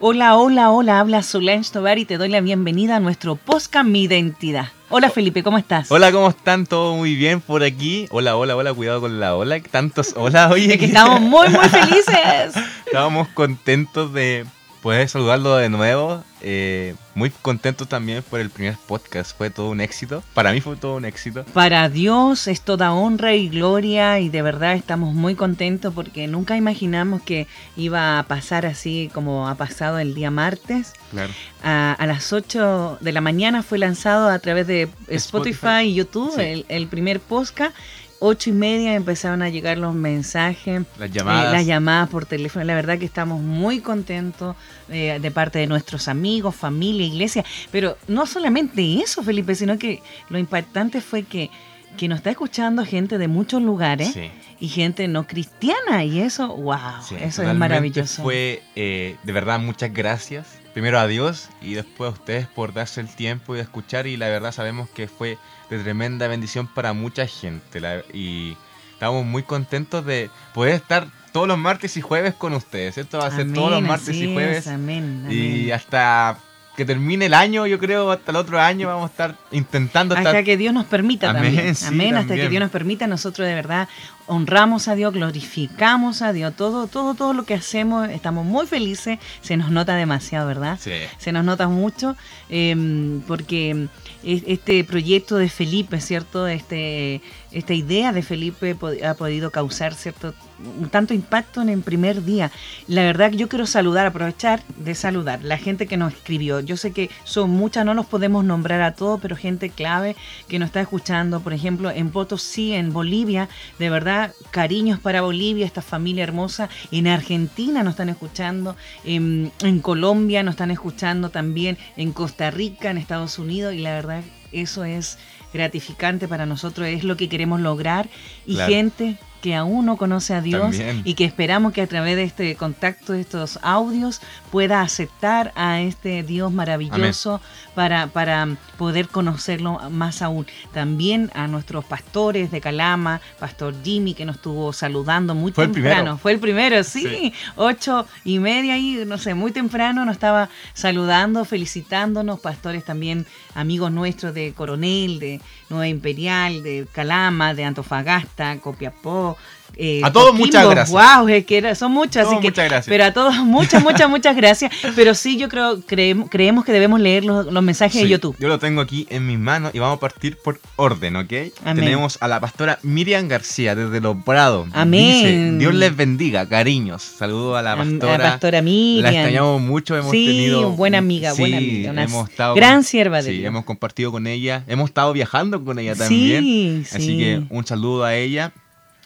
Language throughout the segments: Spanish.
Hola, hola, hola, habla Solange Tobar y te doy la bienvenida a nuestro podcast Mi Identidad. Hola Felipe, ¿cómo estás? Hola, ¿cómo están? ¿Todo muy bien por aquí? Hola, hola, hola, cuidado con la hola. Tantos hola, oye. Es que estamos muy, muy felices. Estábamos contentos de poder saludarlo de nuevo. Eh, muy contentos también por el primer podcast. Fue todo un éxito. Para mí fue todo un éxito. Para Dios es toda honra y gloria y de verdad estamos muy contentos porque nunca imaginamos que iba a pasar así como ha pasado el día martes. Claro. A, a las 8 de la mañana fue lanzado a través de Spotify, Spotify. y YouTube Sí. el, el primer podcast. Ocho y media empezaron a llegar los mensajes, Las llamadas. eh, las llamadas por teléfono. La verdad que estamos muy contentos eh, de parte de nuestros amigos, familia, iglesia. Pero no solamente eso, Felipe, sino que lo impactante fue que, que nos está escuchando gente de muchos lugares Sí. y gente no cristiana. Y eso, wow, Sí, eso es maravilloso. Fue, eh, de verdad, muchas gracias. Primero a Dios y después a ustedes por darse el tiempo y escuchar. Y la verdad sabemos que fue de tremenda bendición para mucha gente. la- y estamos muy contentos de poder estar todos los martes y jueves con ustedes. Esto va a ser todos los Amén, martes y jueves. es, amén, Y amén. hasta que termine el año, yo creo, hasta el otro año vamos a estar intentando Hasta estar... que Dios nos permita Amén, también. sí, Amén, hasta que también. Dios nos permita, nosotros de verdad honramos a Dios, glorificamos a Dios, todo, todo, todo lo que hacemos, estamos muy felices, se nos nota demasiado, ¿verdad? Sí. Se nos nota mucho, eh, porque es- este proyecto de Felipe, ¿cierto? Este, esta idea de Felipe ha podido causar, ¿cierto? Un tanto impacto en el primer día. La verdad que yo quiero saludar, aprovechar de saludar la gente que nos escribió. Yo sé que son muchas, no los podemos nombrar a todos, pero gente clave que nos está escuchando, por ejemplo, en Potosí, en Bolivia, de verdad, cariños para Bolivia, esta familia hermosa. En Argentina nos están escuchando, en, en Colombia nos están escuchando también, en Costa Rica, en Estados Unidos, y la verdad, eso es gratificante para nosotros, es lo que queremos lograr. Y Claro. gente que aún no conoce a Dios También. y que esperamos que a través de este contacto, de estos audios, pueda aceptar a este Dios maravilloso para, para poder conocerlo más aún. También a nuestros pastores de Calama, Pastor Jimmy, que nos estuvo saludando muy Fue temprano. Fue el primero, sí. Sí. Ocho y media y no sé, muy temprano nos estaba saludando, felicitándonos. Pastores también, amigos nuestros de Coronel, de Nueva Imperial, de Calama, de Antofagasta, Copiapó. Eh, A todos, Coquimbo. muchas gracias. Wow, es que era- son muchos, así que muchas gracias. pero a todos muchas, muchas, muchas gracias. Pero sí, yo creo, creemos, creemos que debemos leer los, los mensajes de YouTube. Yo lo tengo aquí en mis manos y vamos a partir por orden, ¿ok? Amén. Tenemos a la pastora Miriam García desde Los Prados. Amén. Dice, Dios les bendiga, cariños. Saludo a la A- a pastora. la pastora Miriam. La extrañamos mucho, hemos Sí, tenido... buena amiga, Sí, buena amiga, una hemos estado gran con- sierva de Sí, Dios. hemos compartido con ella, hemos estado viajando con ella también. Sí, Así sí. que un saludo a ella.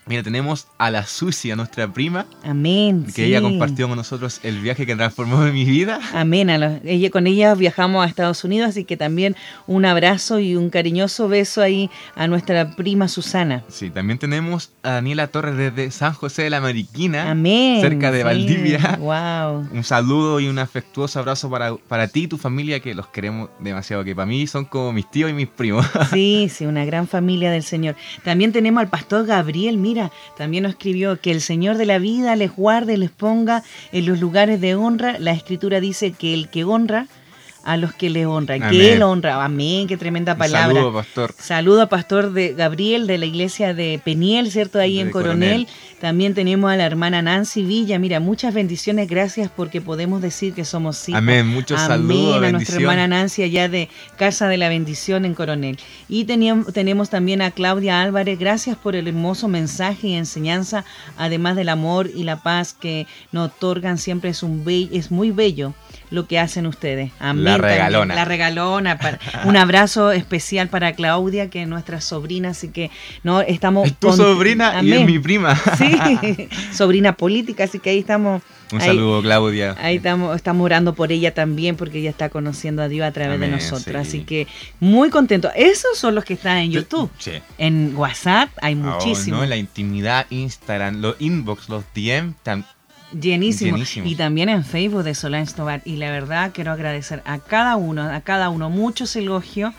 Mira, tenemos a la Susi, a nuestra prima, Amén. que sí. ella compartió con nosotros el viaje que transformó mi vida. Amén. A los- ella, con ella viajamos a Estados Unidos, así que también un abrazo y un cariñoso beso ahí a nuestra prima Susana. Sí, también tenemos a Daniela Torres desde San José de la Mariquina, Amén. cerca de sí. Valdivia. Wow. Un saludo y un afectuoso abrazo para, para ti y tu familia, que los queremos demasiado, que para mí son como mis tíos y mis primos. Sí, sí, una gran familia del Señor. También tenemos al pastor Gabriel, también nos escribió que el Señor de la vida les guarde, les ponga en los lugares de honra. La escritura dice que el que honra a los que le honran, Amén. que él honra. Amén, qué tremenda palabra. Saludo, pastor. Saludo a Pastor de Gabriel de la iglesia de Peniel, ¿cierto? Ahí De en Coronel. También tenemos a la hermana Nancy Villa. Mira, muchas bendiciones, gracias porque podemos decir que somos hijos. Amén, muchos Amén, saludos, a nuestra hermana Nancy allá de Casa de la Bendición en Coronel. Y teníamos, tenemos también a Claudia Álvarez. Gracias por el hermoso mensaje y enseñanza, además del amor y la paz que nos otorgan. Siempre es, un be- es muy bello lo que hacen ustedes. Amén. La también. regalona. La regalona. para- un abrazo especial para Claudia, que es nuestra sobrina. Así que no estamos. Es tu con- sobrina y es mi prima. Sí, sobrina política, así que ahí estamos. Un ahí- saludo, Claudia. Ahí estamos, estamos orando por ella también, porque ella está conociendo a Dios a través de nosotros. sí. Así que muy contento. Esos son los que están en YouTube. Sí. En WhatsApp hay Oh, muchísimos. no, la intimidad, Instagram, los inbox, los DM, Llenísimo. Llenísimo. Y también en Facebook de Solange Tobar. Y la verdad quiero agradecer a cada uno, a cada uno, muchos elogios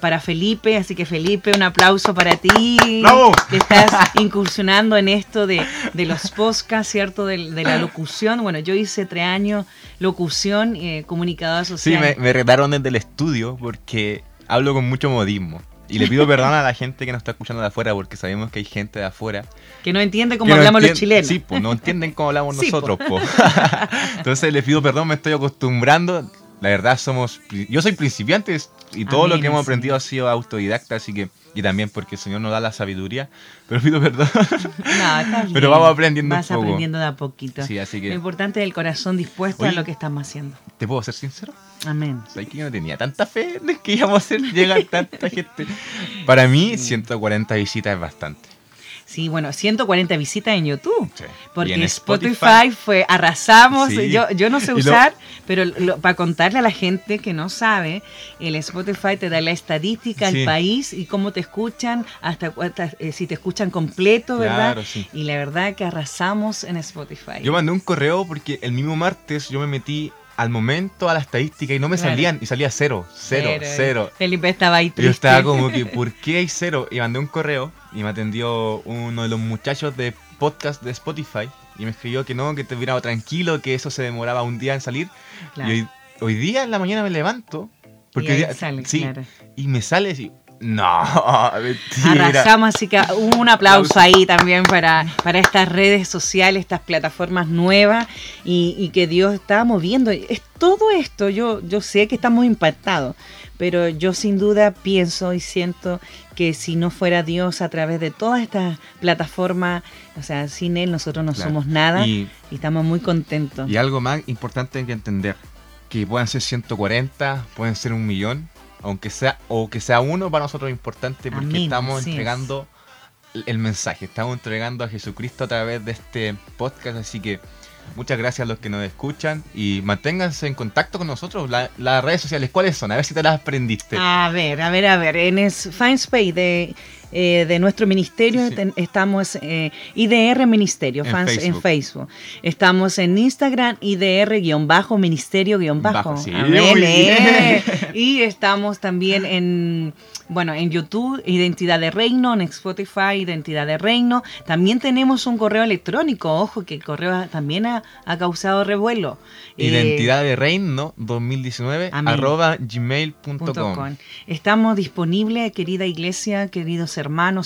para Felipe. Así que Felipe, un aplauso para ti. ¡Bravo! Que estás incursionando en esto de, de los podcasts, ¿cierto? De, de la locución. Bueno, yo hice tres años locución, eh, comunicadora Sí, social. me, me retaron desde el estudio porque hablo con mucho modismo. Y le pido perdón a la gente que nos está escuchando de afuera porque sabemos que hay gente de afuera. Que no entiende cómo no hablamos los chilenos. Sí, pues no entienden cómo hablamos Sí, nosotros, po. Entonces les pido perdón, me estoy acostumbrando. La verdad somos... Yo soy principiante y todo lo que hemos aprendido ha sido autodidacta, así que... Y también porque el Señor nos da la sabiduría. Pero pido perdón. No, está bien. Pero vamos aprendiendo un Vas poco. aprendiendo de a poquito. Sí, así Lo que... importante es el corazón dispuesto a lo que estamos haciendo. ¿Te puedo ser sincero? Amén. ¿Sabes que yo no tenía tanta fe en que íbamos a hacer llegar tanta gente? Para mí, 140 visitas es bastante. Sí, bueno, 140 visitas en YouTube. Sí. Porque en Spotify, Spotify, fue, arrasamos. Sí. Yo, yo no sé lo- usar, pero lo- para contarle a la gente que no sabe, el Spotify te da la estadística, el Sí. país y cómo te escuchan, hasta, cuántas- eh, si te escuchan completo, ¿verdad? Claro, sí. Y la verdad que arrasamos en Spotify. Yo mandé un correo porque el mismo martes yo me metí al momento a la estadística y no me Claro. salían, y salía cero, cero, cero. Felipe estaba ahí triste. Yo estaba como que, ¿por qué hay cero? Y mandé un correo y me atendió uno de los muchachos de podcast de Spotify y me escribió que no, que te hubiera tranquilo, que eso se demoraba un día en salir. Claro. Y hoy, hoy día en la mañana me levanto. Porque Y día- sale, sí, claro. y me sale así, no, mentira. Arrasamos, así que un aplauso ahí también para, para estas redes sociales, estas plataformas nuevas y, y que Dios está moviendo. Es todo esto, yo, yo sé que estamos impactados, pero yo sin duda pienso y siento que si no fuera Dios a través de todas estas plataformas, o sea, sin Él nosotros no Claro. somos nada y, Y, estamos muy contentos. y algo más importante que entender, que puedan ser 140, pueden ser un millón, aunque sea, o que sea uno para nosotros es importante porque estamos es. entregando el- mensaje, estamos entregando a Jesucristo a través de este podcast, así que muchas gracias a los que nos escuchan y manténganse en contacto con nosotros. La- las redes sociales, ¿cuáles son? A ver si te las aprendiste. A ver, a ver, a ver. En es Fanspace de, eh, de nuestro ministerio Sí. ten- estamos eh, IDR Ministerio, En fans en Facebook. Facebook. Estamos en Instagram IDR-ministerio-bajo. Sí, eh. Y estamos también en bueno, en YouTube, Identidad de Reino, en Spotify, Identidad de Reino. También tenemos un correo electrónico, ojo, que el correo también ha, ha causado revuelo. Eh, Identidad de Reino 2019 Amén. arroba gmail.com. com. Estamos disponibles, querida iglesia, queridos hermanos,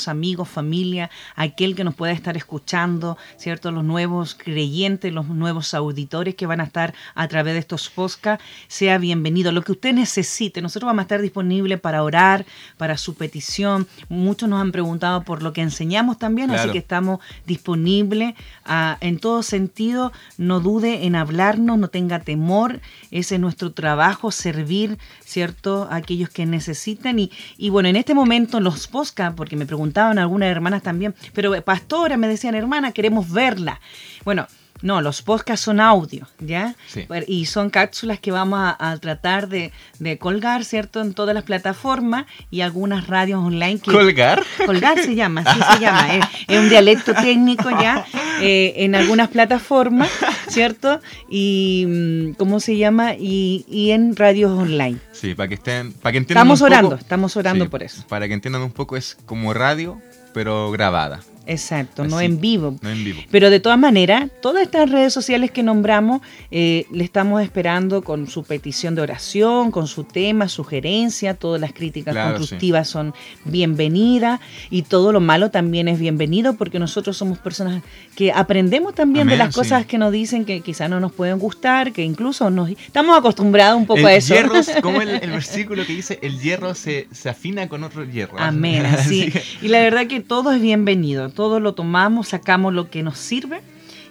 amigos, familia, aquel que nos pueda estar escuchando, ¿cierto? Los nuevos creyentes, los nuevos auditores que van a estar a través de estos podcasts, sea bienvenido. Lo que usted necesite, nosotros vamos a estar disponibles para orar, para su petición. Muchos nos han preguntado por lo que enseñamos también, así que estamos disponibles ah, en todo sentido. No dude en hablarnos, no tenga temor. Ese es nuestro trabajo, servir, ¿cierto?, a aquellos que necesitan. Y, y bueno, en este momento los podcasts, porque me preguntaban algunas hermanas también, pero pastora, me decían, hermana, queremos verla. Bueno. No, los podcasts son audio, ¿ya? Sí. Y son cápsulas que vamos a, a tratar de, de colgar, ¿cierto? En todas las plataformas y algunas radios online que, ¿Colgar? Colgar se llama, así se llama. Es, es un dialecto técnico ya eh, en algunas plataformas, ¿cierto? Y, mm, ¿cómo se llama? Y, y en radios online. Sí, para que estén, para que entiendan Estamos un poco- orando, estamos orando Sí, por eso. Para que entiendan un poco es como radio, pero grabada, Exacto, no en vivo. no en vivo. Pero de todas maneras, todas estas redes sociales que nombramos, eh, le estamos esperando con su petición de oración, con su tema, sugerencia, todas las críticas Claro, constructivas son bienvenidas y todo lo malo también es bienvenido porque nosotros somos personas que aprendemos también de las cosas sí. que nos dicen que quizás no nos pueden gustar, que incluso nos estamos acostumbrados un poco el a eso. hierro, como el, el versículo que dice, el hierro se, se afina con otro hierro. Amén, que- Y la verdad que todo es bienvenido, todo lo tomamos, sacamos lo que nos sirve,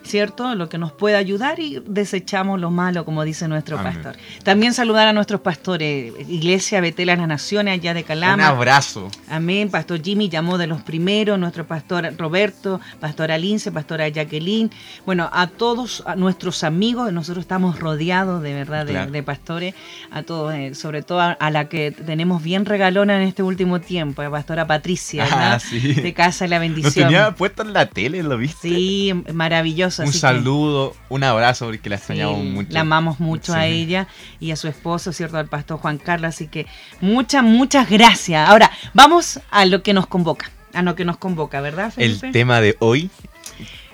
¿cierto? Lo que nos puede ayudar y desechamos lo malo, como dice nuestro Amén. pastor. También saludar a nuestros pastores, Iglesia Betel las Naciones, allá de un Calama. abrazo. Amén. Pastor Jimmy llamó de los primeros, nuestro pastor Roberto, pastora Lince, pastora Jacqueline. Bueno, a todos a nuestros amigos, nosotros estamos rodeados de verdad de, Claro. de pastores, a todos, eh, sobre todo a, a la que tenemos bien regalona en este último tiempo, a pastora Patricia, Ah, de Casa de la Nos Bendición. tenía puesto en la tele, ¿lo viste? Sí, maravilloso. Un que- saludo, un abrazo, porque la Sí, extrañamos mucho. La amamos mucho a Sí. ella y a su esposo, ¿cierto? Al pastor Juan Carlos. Así que muchas, muchas gracias. Ahora, vamos a lo que nos convoca. A lo que nos convoca, ¿verdad, El Felipe? tema de hoy,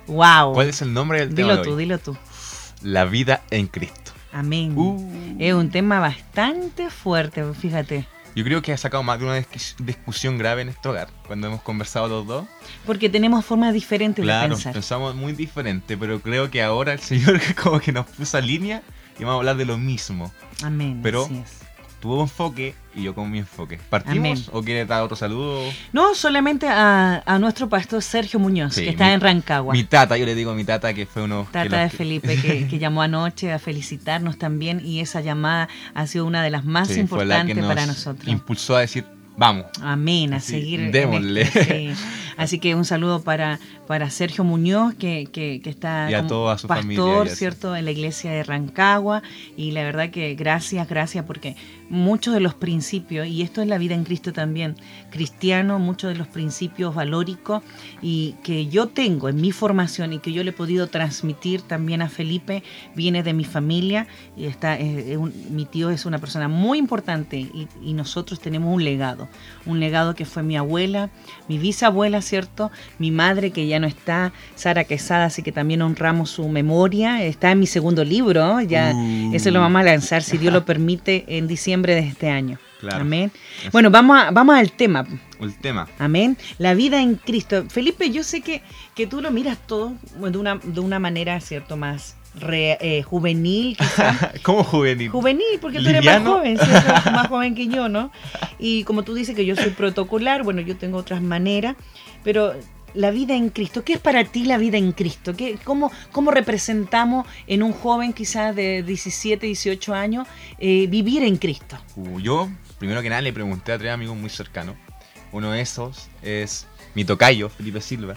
wow. ¿cuál es el nombre del tema Dilo de tú, hoy? dilo tú. La vida en Cristo. Amén. Uh. Es un tema bastante fuerte, fíjate. Yo creo que ha sacado más de una discus- discusión grave en este hogar, cuando hemos conversado los dos. Porque tenemos formas diferentes de Claro, pensar. pensamos muy diferente, pero creo que ahora el Señor como que nos puso a línea y vamos a hablar de lo mismo. Amén. Pero- así es. Tu enfoque y yo con mi enfoque. ¿Partimos Amén. o quieres dar otro saludo? No, solamente a, a nuestro pastor Sergio Muñoz, Sí, que está mi- en Rancagua. Mi tata, yo le digo a mi tata que fue uno... Tata de Felipe que, que llamó anoche a felicitarnos también y esa llamada ha sido una de las más Sí, la importantes nos para nosotros. Impulsó a decir, vamos. Amén, a Sí, seguir. démosle. sí. Así que un saludo para, para Sergio Muñoz, que, que, que está Y a como toda su pastor, familia. ¿cierto?, en la iglesia de Rancagua. Y la verdad que gracias, gracias, porque muchos de los principios, y esto es la vida en Cristo también, cristiano, muchos de los principios valóricos y que yo tengo en mi formación y que yo le he podido transmitir también a Felipe, viene de mi familia. Y está, eh, eh, un- mi tío es una persona muy importante y, y nosotros tenemos un legado. Un legado que fue mi abuela, mi bisabuela, ¿cierto? Mi madre, que ya no está, Sara Quesada, así que también honramos su memoria. Está en mi segundo libro, ya Uh. eso lo vamos a lanzar, si Dios lo permite, en diciembre de este año. Claro. Amén. Bueno, vamos, a- vamos al tema. El tema. Amén. La vida en Cristo. Felipe, yo sé que, que tú lo miras todo de una, de una manera, ¿cierto? Más re- eh, juvenil, quizás. ¿Cómo juvenil? Juvenil, porque tú eres más ¿Liviano? joven, ¿cierto? más joven que yo, ¿no? Y como tú dices que yo soy protocolar, bueno, yo tengo otras maneras, pero la vida en Cristo, ¿qué es para ti la vida en Cristo? ¿Qué, cómo, ¿Cómo representamos en un joven quizás de 17, 18 años eh, vivir en Cristo? Uh, yo, primero que nada, le pregunté a tres amigos muy cercanos. Uno de esos es mi tocayo, Felipe Silva.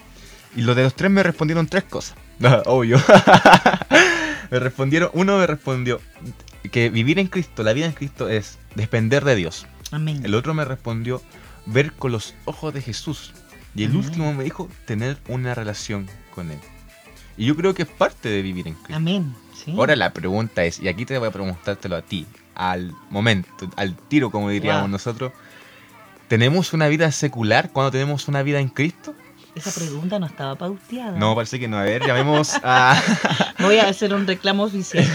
Y los de los tres me respondieron tres cosas. Obvio. me respondieron, uno me respondió que vivir en Cristo, la vida en Cristo es depender de Dios. Amén. El otro me respondió ver con los ojos de Jesús. Y el último me dijo tener una relación con Él. Y yo creo que es parte de vivir en Cristo. Amén. Sí. Ahora la pregunta es, y aquí te voy a preguntártelo a ti, al momento, al tiro como diríamos Wow. nosotros, ¿tenemos una vida secular cuando tenemos una vida en Cristo? Esa pregunta no estaba pauteada. No, parece que no. A ver, llamemos a... Voy a hacer un reclamo oficial.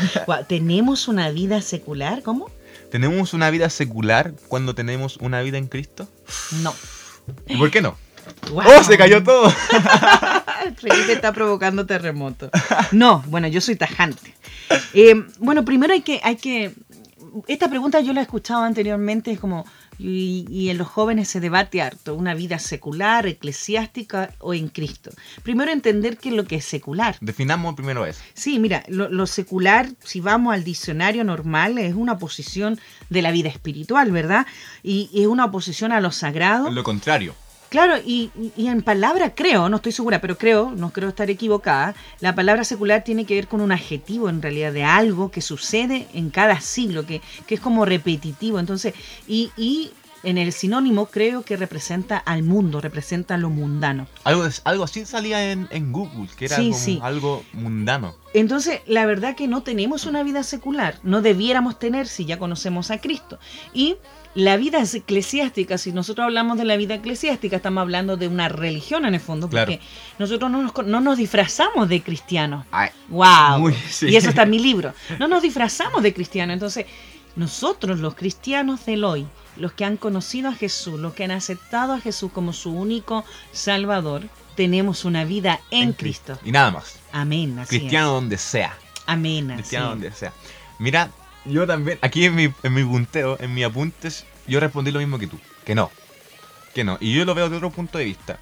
¿Tenemos una vida secular? ¿Cómo? ¿Tenemos una vida secular cuando tenemos una vida en Cristo? No. ¿Y por qué no? ¡Oh, se cayó todo! Felipe está provocando terremoto. No, bueno, yo soy tajante. Eh, bueno, primero hay que, hay que. Esta pregunta yo la he escuchado anteriormente, es como. Y, y en los jóvenes se debate harto, una vida secular, eclesiástica o en Cristo. Primero entender qué es lo que es secular. Definamos primero eso. Sí, mira, lo, lo secular, si vamos al diccionario normal, es una oposición de la vida espiritual, ¿verdad? Y, y es una oposición a lo sagrado. Lo contrario. Claro, y, en palabra creo, no estoy segura, pero creo, no creo estar equivocada, la palabra secular tiene que ver con un adjetivo en realidad de algo que sucede en cada siglo, que, que es como repetitivo. Entonces, y, y en el sinónimo creo que representa al mundo, representa lo mundano. Algo, algo así salía en, en Google, que era Sí, como sí. algo mundano. Entonces, la verdad que no tenemos una vida secular, no debiéramos tener si ya conocemos a Cristo. Y la vida es eclesiástica, si nosotros hablamos de la vida eclesiástica, estamos hablando de una religión en el fondo, Claro. porque nosotros no nos, no nos disfrazamos de cristianos. Ay, ¡Wow! Muy, sí. Y eso está en mi libro. No nos disfrazamos de cristianos. Entonces, nosotros, los cristianos del hoy, los que han conocido a Jesús, los que han aceptado a Jesús como su único Salvador, tenemos una vida en, Cristo. Y nada más. Amén. así es. Cristiano donde sea. Amén. así Cristiano es. donde sea. Mira, yo también, aquí en mi, en mi punteo, en mis apuntes, yo respondí lo mismo que tú. Que no. Que no. Y yo lo veo de otro punto de vista.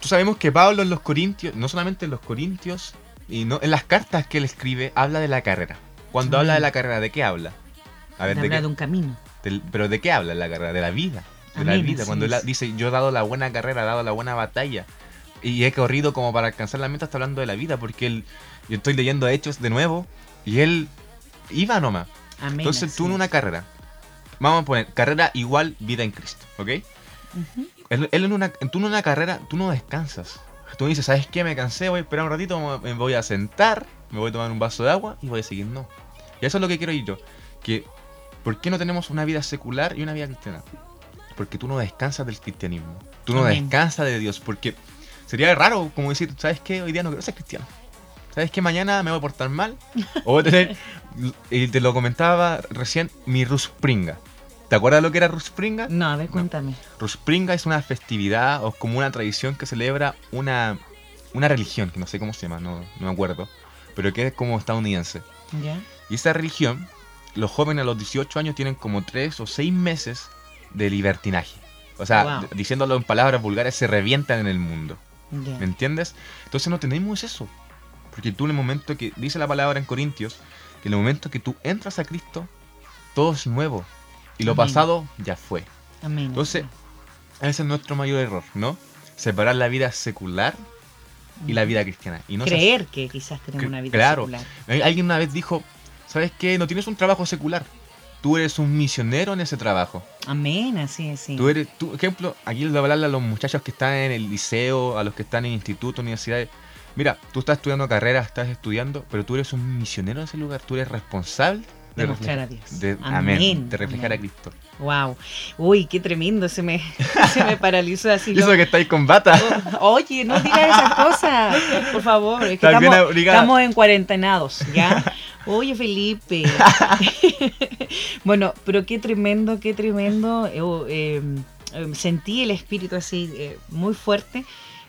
Tú sabemos que Pablo en los Corintios, no solamente en los Corintios, y no en las cartas que él escribe, habla de la carrera. Cuando habla de la carrera, ¿de qué habla? A ver, ¿de habla qué? de un camino. Del- pero ¿de qué habla en la carrera? De la vida. De la vida. Cuando él dice, yo he dado la buena carrera, he dado la buena batalla. Y he corrido como para alcanzar la meta, está hablando de la vida. Porque él, yo estoy leyendo Hechos de nuevo. Y él iba nomás. Amén. Entonces tú en una carrera. Vamos a poner carrera igual vida en Cristo. ¿Ok? Ujú. Él, él en una, tú en una carrera, tú no descansas. tú dices, ¿sabes qué? Me cansé, voy a esperar un ratito, me voy a sentar, me voy a tomar un vaso de agua y voy a seguir. No. Y eso es lo que quiero ir yo. Que, ¿por qué no tenemos una vida secular y una vida cristiana? Porque tú no descansas del cristianismo. Tú no Amén. descansas de Dios. Porque sería raro como decir, ¿sabes qué? Hoy día no quiero ser cristiano. ¿Sabes qué? Mañana me voy a portar mal. O voy a tener, y te lo comentaba recién, mi Ruspringa. ¿Te acuerdas lo que era Ruspringa? No, a ver, cuéntame. Ruspringa es una festividad o como una tradición que celebra una, una religión, que no sé cómo se llama, no, no me acuerdo, pero que es como estadounidense. ¿Ya? Y esa religión, los jóvenes a los 18 años tienen como 3 o 6 meses de libertinaje. O sea, Wow. diciéndolo en palabras vulgares, se revientan en el mundo. Ya. ¿Me entiendes? Entonces no tenemos eso. Porque tú en el momento que, dice la palabra en Corintios, que en el momento que tú entras a Cristo, todo es nuevo. Y lo Amén. pasado ya fue. Amén. Entonces, ese es nuestro mayor error, ¿no? Separar la vida secular y la vida cristiana. Y no Creer que quizás tenemos una vida claro. secular. Al- Alguien una vez dijo, ¿sabes qué? No tienes un trabajo secular. Tú eres un misionero en ese trabajo. Amén, así es, sí. Tú eres, tú, ejemplo, aquí le hablarle a los muchachos que están en el liceo, a los que están en instituto, universidades. Mira, tú estás estudiando carrera, estás estudiando, pero tú eres un misionero en ese lugar. Tú eres responsable de, De mostrar a Dios. de- Amén, amén, de reflejar amén. a Cristo. Wow. Uy, qué tremendo, se me, se me paralizó así. Eso lo- que estáis con bata. Oh, Oye, no digas esas cosas, por favor. Es que estamos, en cuarentenados, ¿ya? Oye, Felipe. bueno, pero qué tremendo, qué tremendo. Eh, oh, eh, eh, sentí el espíritu así eh, muy fuerte.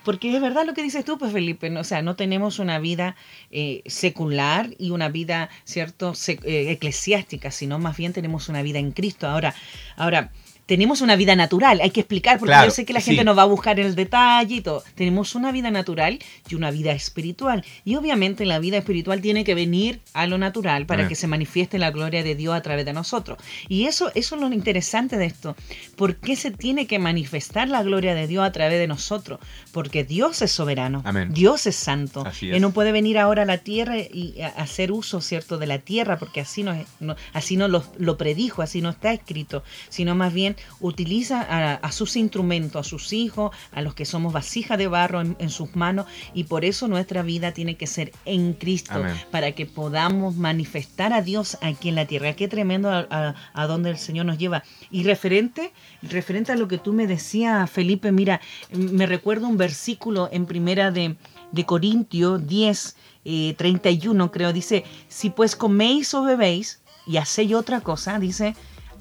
Porque es verdad lo que dices tú, pues Felipe, ¿no? o sea, no tenemos una vida eh, secular y una vida, ¿cierto?, sec- eh, eclesiástica, sino más bien tenemos una vida en Cristo. Ahora, ahora, tenemos una vida natural, hay que explicar, porque Claro, yo sé que la gente sí. nos va a buscar el detalle y todo. Tenemos una vida natural y una vida espiritual. Y obviamente la vida espiritual tiene que venir a lo natural para Amén. que se manifieste la gloria de Dios a través de nosotros. Y eso, eso es lo interesante de esto. ¿Por qué se tiene que manifestar la gloria de Dios a través de nosotros? Porque Dios es soberano. Amén. Dios es santo. Así Él no puede venir ahora a la tierra y hacer uso, ¿cierto?, de la tierra, porque así no, no- así no lo, lo predijo, así no está escrito, sino más bien utiliza a, a sus instrumentos, a sus hijos, a los que somos vasija de barro en, en sus manos, y por eso nuestra vida tiene que ser en Cristo, Amén. para que podamos manifestar a Dios aquí en la tierra. Qué tremendo a, a- a donde el Señor nos lleva. Y referente, referente a lo que tú me decías, Felipe, mira, me recuerdo un versículo en primera de, de Corintios 10, eh, 31, creo, dice, si pues coméis o bebéis y hacéis otra cosa, dice,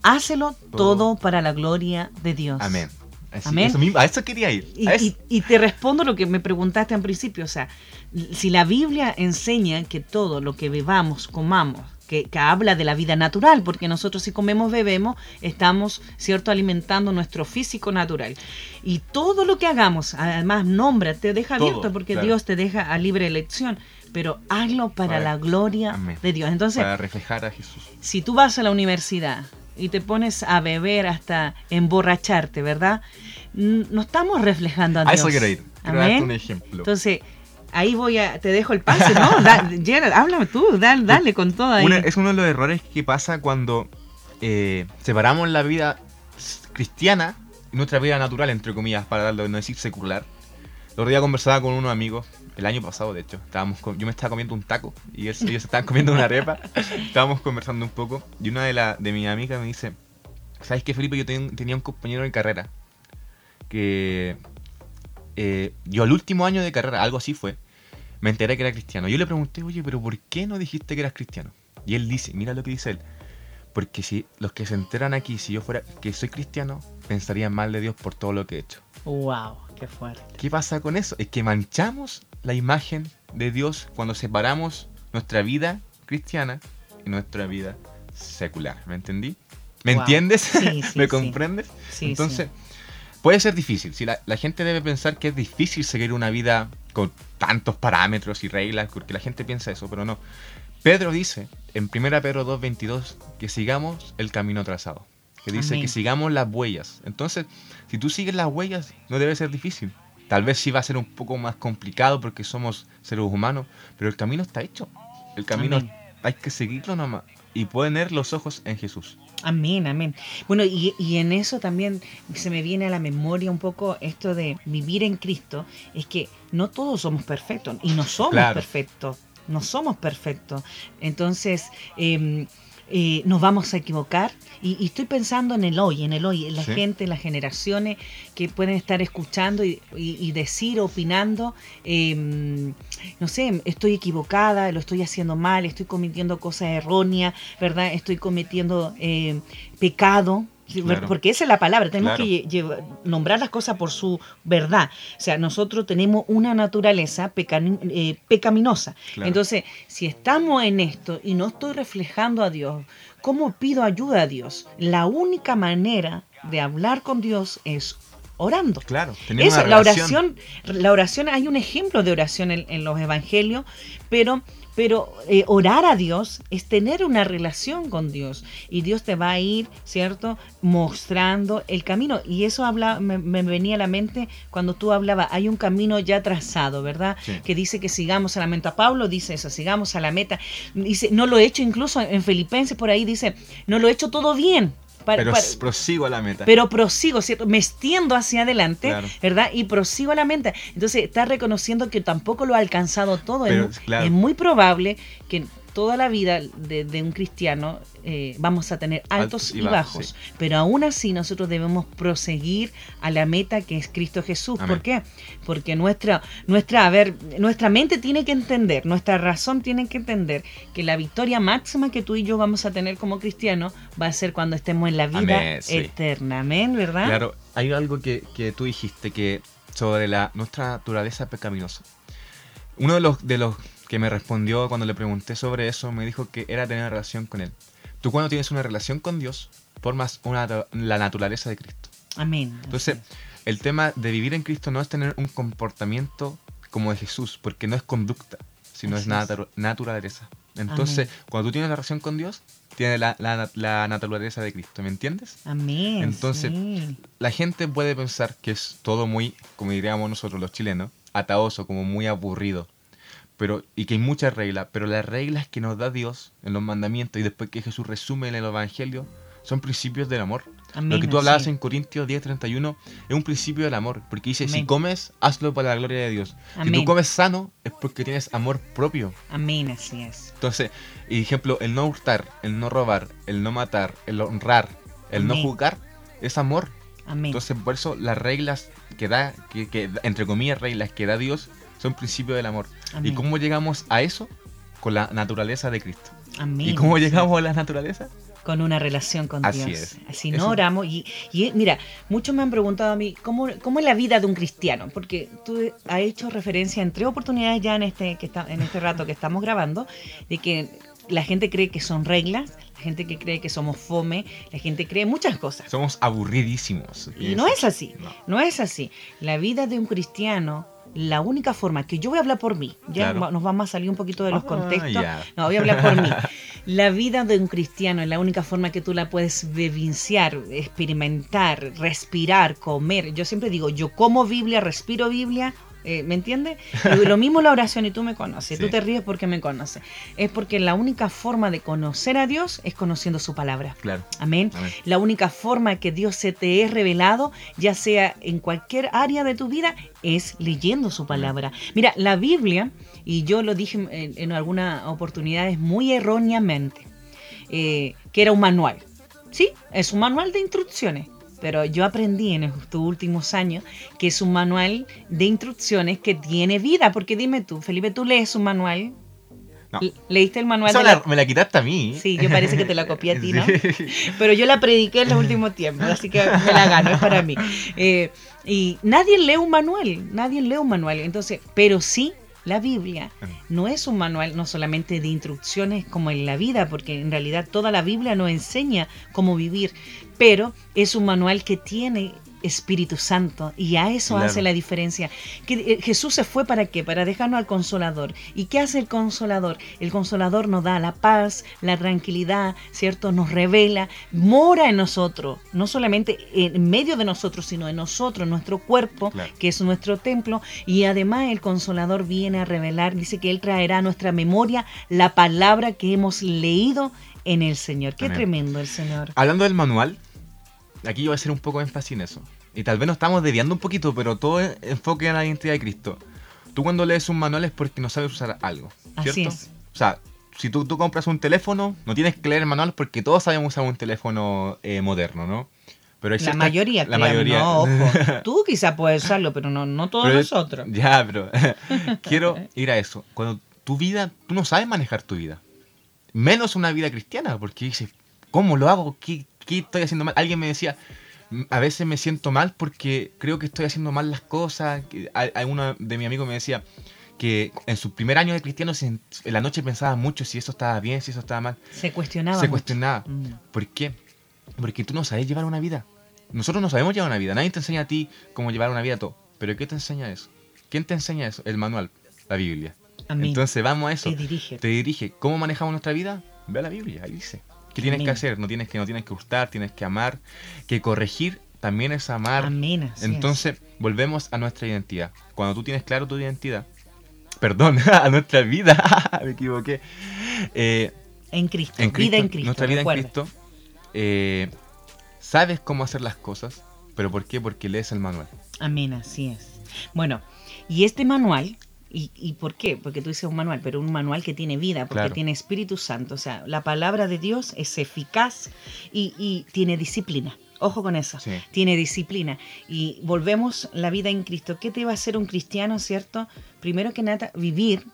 hácelo todo, para la gloria de Dios. Amén. Así, Amén. eso mismo, a eso quería ir. Y, eso. y- y te respondo lo que me preguntaste al principio, o sea, si la Biblia enseña que todo lo que bebamos, comamos, que, que habla de la vida natural, porque nosotros si comemos, bebemos, estamos, ¿cierto?, alimentando nuestro físico natural. Y todo lo que hagamos, además, nombra, te deja Todo, abierto, porque claro. Dios te deja a libre elección, pero hazlo para, Para- la gloria Amén. de Dios. Entonces, para reflejar a Jesús. si tú vas a la universidad y te pones a beber hasta emborracharte, ¿verdad? No estamos reflejando a A Dios. eso quiero ir. Quiero darte un ejemplo. Entonces, ahí voy a, te dejo el pase, ¿no? Da- Gerard, háblame tú, dale, dale con todo ahí. Una- es uno de los errores que pasa cuando eh, separamos la vida cristiana y nuestra vida natural, entre comillas, para darlo, no decir secular. El otro día conversaba con unos amigos, el año pasado de hecho, estábamos con- yo me estaba comiendo un taco y ellos, ellos estaban comiendo una arepa, estábamos conversando un poco y una de, la, de mis amigas me dice, ¿sabes qué Felipe? Yo ten- tenía un compañero de carrera que eh, yo al último año de carrera, algo así fue, me enteré que era cristiano. Yo le pregunté, oye, pero ¿por qué no dijiste que eras cristiano? Y él dice, mira lo que dice él, porque si los que se enteran aquí, si yo fuera que soy cristiano, pensarían mal de Dios por todo lo que he hecho. Wow, qué fuerte. ¿Qué pasa con eso? Es que manchamos la imagen de Dios cuando separamos nuestra vida cristiana y nuestra vida secular. ¿Me entendí? ¿Me Wow. entiendes? Sí, sí, ¿Me comprendes? Sí, Entonces, puede ser difícil. Si la, la gente debe pensar que es difícil seguir una vida con tantos parámetros y reglas, porque la gente piensa eso, pero no. Pedro dice en 1 Pedro 2.22 que sigamos el camino trazado. Que dice Amén. que sigamos las huellas. Entonces, si tú sigues las huellas, no debe ser difícil. Tal vez sí va a ser un poco más complicado porque somos seres humanos, pero el camino está hecho. El camino Amén. hay que seguirlo nomás y poner los ojos en Jesús. Amén, amén. Bueno, y, y, en eso también se me viene a la memoria un poco esto de vivir en Cristo, es que no todos somos perfectos y no somos perfectos, no somos perfectos. Entonces, eh, eh, nos vamos a equivocar. Y, estoy pensando en el hoy, en el hoy, en la gente, en las generaciones que pueden estar escuchando y, decir, opinando, em, no sé, estoy equivocada, lo estoy haciendo mal, estoy cometiendo cosas erróneas, ¿verdad? Estoy cometiendo eh, pecado, porque esa es la palabra, tenemos que nombrar las cosas por su verdad. O sea, nosotros tenemos una naturaleza eh, pecaminosa. Entonces, si estamos en esto y no estoy reflejando a Dios, ¿cómo pido ayuda a Dios? La única manera de hablar con Dios es orando. Claro, Eso, la oración, la oración, hay un ejemplo de oración en los evangelios, pero pero eh, orar a Dios es tener una relación con Dios y Dios te va a ir, ¿cierto? Mostrando el camino. Y eso habla, me, venía a la mente cuando tú hablabas, hay un camino ya trazado, ¿verdad? Que dice que sigamos a la meta. Pablo dice eso, sigamos a la meta. Dice, no lo he hecho incluso en Filipenses por ahí, dice, no lo he hecho todo bien, pero prosigo a la meta. Pero prosigo, ¿cierto? Me extiendo hacia adelante, ¿verdad? Y prosigo a la meta. Entonces, está reconociendo que tampoco lo ha alcanzado todo. es, muy probable que toda la vida de, un cristiano eh, vamos a tener altos, y, bajos, pero aún así nosotros debemos proseguir a la meta que es Cristo Jesús. ¿Por qué? Porque nuestra, nuestra, a ver, nuestra mente tiene que entender, nuestra razón tiene que entender que la victoria máxima que tú y yo vamos a tener como cristianos va a ser cuando estemos en la vida eterna. Amén, ¿verdad? Claro, hay algo que, que tú dijiste que sobre la nuestra naturaleza pecaminosa. Uno de los, de los que me respondió cuando le pregunté sobre eso, me dijo que era tener relación con Él. Tú cuando tienes una relación con Dios, formas una, la naturaleza de Cristo. Amén. Entonces, el tema de vivir en Cristo no es tener un comportamiento como de Jesús, porque no es conducta, sino es, naturaleza. Entonces, cuando tú tienes la relación con Dios, tienes la, la, naturaleza de Cristo, ¿me entiendes? Amén. Entonces, la gente puede pensar que es todo muy, como diríamos nosotros los chilenos, ataoso, como muy aburrido pero y que hay muchas reglas, pero las reglas que nos da Dios en los mandamientos y después que Jesús resume en el Evangelio son principios del amor. Lo que tú hablabas en Corintios 10:31 es un principio del amor, porque dice, si comes, hazlo para la gloria de Dios. Si tú comes sano, es porque tienes amor propio. Amén, así es. Entonces, ejemplo, el no hurtar, el no robar, el no matar, el honrar, el no juzgar, es amor. Amén. Entonces, por eso las reglas que da, que, que, entre comillas, reglas que da Dios, son principios del amor. ¿Y cómo llegamos a eso? Con la naturaleza de Cristo. ¿Y cómo llegamos a la naturaleza? Con una relación con Así Dios. Es. Así no oramos. Y, y, mira, muchos me han preguntado a mí, ¿cómo, ¿cómo, es la vida de un cristiano? Porque tú has hecho referencia en tres oportunidades ya en este, que está, en este rato que estamos grabando, de que la gente cree que son reglas, la gente que cree que somos fome, la gente cree muchas cosas. Somos aburridísimos. Y no es así, no es así. La vida de un cristiano la única forma que yo voy a hablar por mí, ya nos vamos a salir un poquito de los ah, contextos, no, voy a hablar por mí. La vida de un cristiano es la única forma que tú la puedes vivenciar, experimentar, respirar, comer. Yo siempre digo, yo como Biblia, respiro Biblia, eh, ¿Me entiendes? Lo mismo la oración y tú me conoces, tú te ríes porque me conoces. Es porque la única forma de conocer a Dios es conociendo su palabra. Claro. Amén. La única forma que Dios se te es revelado, ya sea en cualquier área de tu vida, es leyendo su palabra. Mira, la Biblia, y yo lo dije en, algunas oportunidades muy erróneamente, eh, que era un manual. Sí, es un manual de instrucciones pero yo aprendí en estos últimos años que es un manual de instrucciones que tiene vida, porque dime tú, Felipe, tú lees un manual. ¿Leíste el manual? de Me la quitaste a mí. Sí, yo parece que te la copié a ti, ¿no? Pero yo la prediqué en los últimos tiempos, así que me la gano, es para mí. Eh, y nadie lee un manual, nadie lee un manual. Entonces, pero sí la Biblia no es un manual no solamente de instrucciones como en la vida, porque en realidad toda la Biblia nos enseña cómo vivir, pero es un manual que tiene Espíritu Santo. Y a eso hace la diferencia. Que eh, Jesús se fue para qué? Para dejarnos al consolador. ¿Y qué hace el consolador? El consolador nos da la paz, la tranquilidad, ¿cierto? Nos revela, mora en nosotros, no solamente en medio de nosotros, sino en nosotros, nuestro cuerpo, que es nuestro templo. Y además el consolador viene a revelar, dice que Él traerá a nuestra memoria la palabra que hemos leído en el Señor. Qué Amén. tremendo el Señor. Hablando del manual, aquí yo voy a hacer un poco de énfasis en eso. Y tal vez nos estamos desviando un poquito, pero todo enfoque en la identidad de Cristo. Tú cuando lees un manual es porque no sabes usar algo, ¿cierto? Así es. O sea, si tú, tú compras un teléfono, no tienes que leer el manual porque todos sabemos usar un teléfono eh, moderno, ¿no? Pero La mayoría, la mayoría. no, ojo. Tú quizás puedes usarlo, pero no, no todos Pero- nosotros. Ya, pero quiero ir a eso. Cuando tu vida, tú no sabes manejar tu vida. Menos una vida cristiana, porque dices, ¿cómo lo hago? ¿Qué, qué estoy haciendo mal? Alguien me decía, "Mm, a veces me siento mal porque creo que estoy haciendo mal las cosas. A- Alguno de mis amigos me decía que en su primer año de cristiano en la noche pensaba mucho si eso estaba bien, si eso estaba mal. Se cuestionaba. Se cuestionaba. Mm. ¿Por qué? Porque tú no sabes llevar una vida. Nosotros no sabemos llevar una vida. Nadie te enseña a ti cómo llevar una vida todo. ¿Pero qué te enseña eso? ¿Quién te enseña eso? El manual, la Biblia. Amén. Entonces vamos a eso. Te dirige. Te dirige. ¿Cómo manejamos nuestra vida? Ve a la Biblia, ahí dice. ¿Qué tienes Amén. que hacer? No tienes que, no tienes que gustar, tienes que amar. Que corregir también es amar. Amén. es. Entonces, volvemos a nuestra identidad. Cuando tú tienes claro tu identidad, perdón, a nuestra vida, me equivoqué. Eh, en Cristo. en Cristo, vida en Cristo. nuestra vida recuerda. en Cristo, eh, sabes cómo hacer las cosas, pero ¿por qué? Porque lees el manual. Amén, así es. Bueno, y este manual, ¿y, y por qué? Porque tú dices un manual, pero un manual que tiene vida, porque Claro. tiene Espíritu Santo. O sea, la palabra de Dios es eficaz y, y tiene disciplina. Ojo con eso. Sí. Tiene disciplina. Y volvemos la vida en Cristo. ¿Qué te va a hacer un cristiano, cierto? Primero que nada, vivir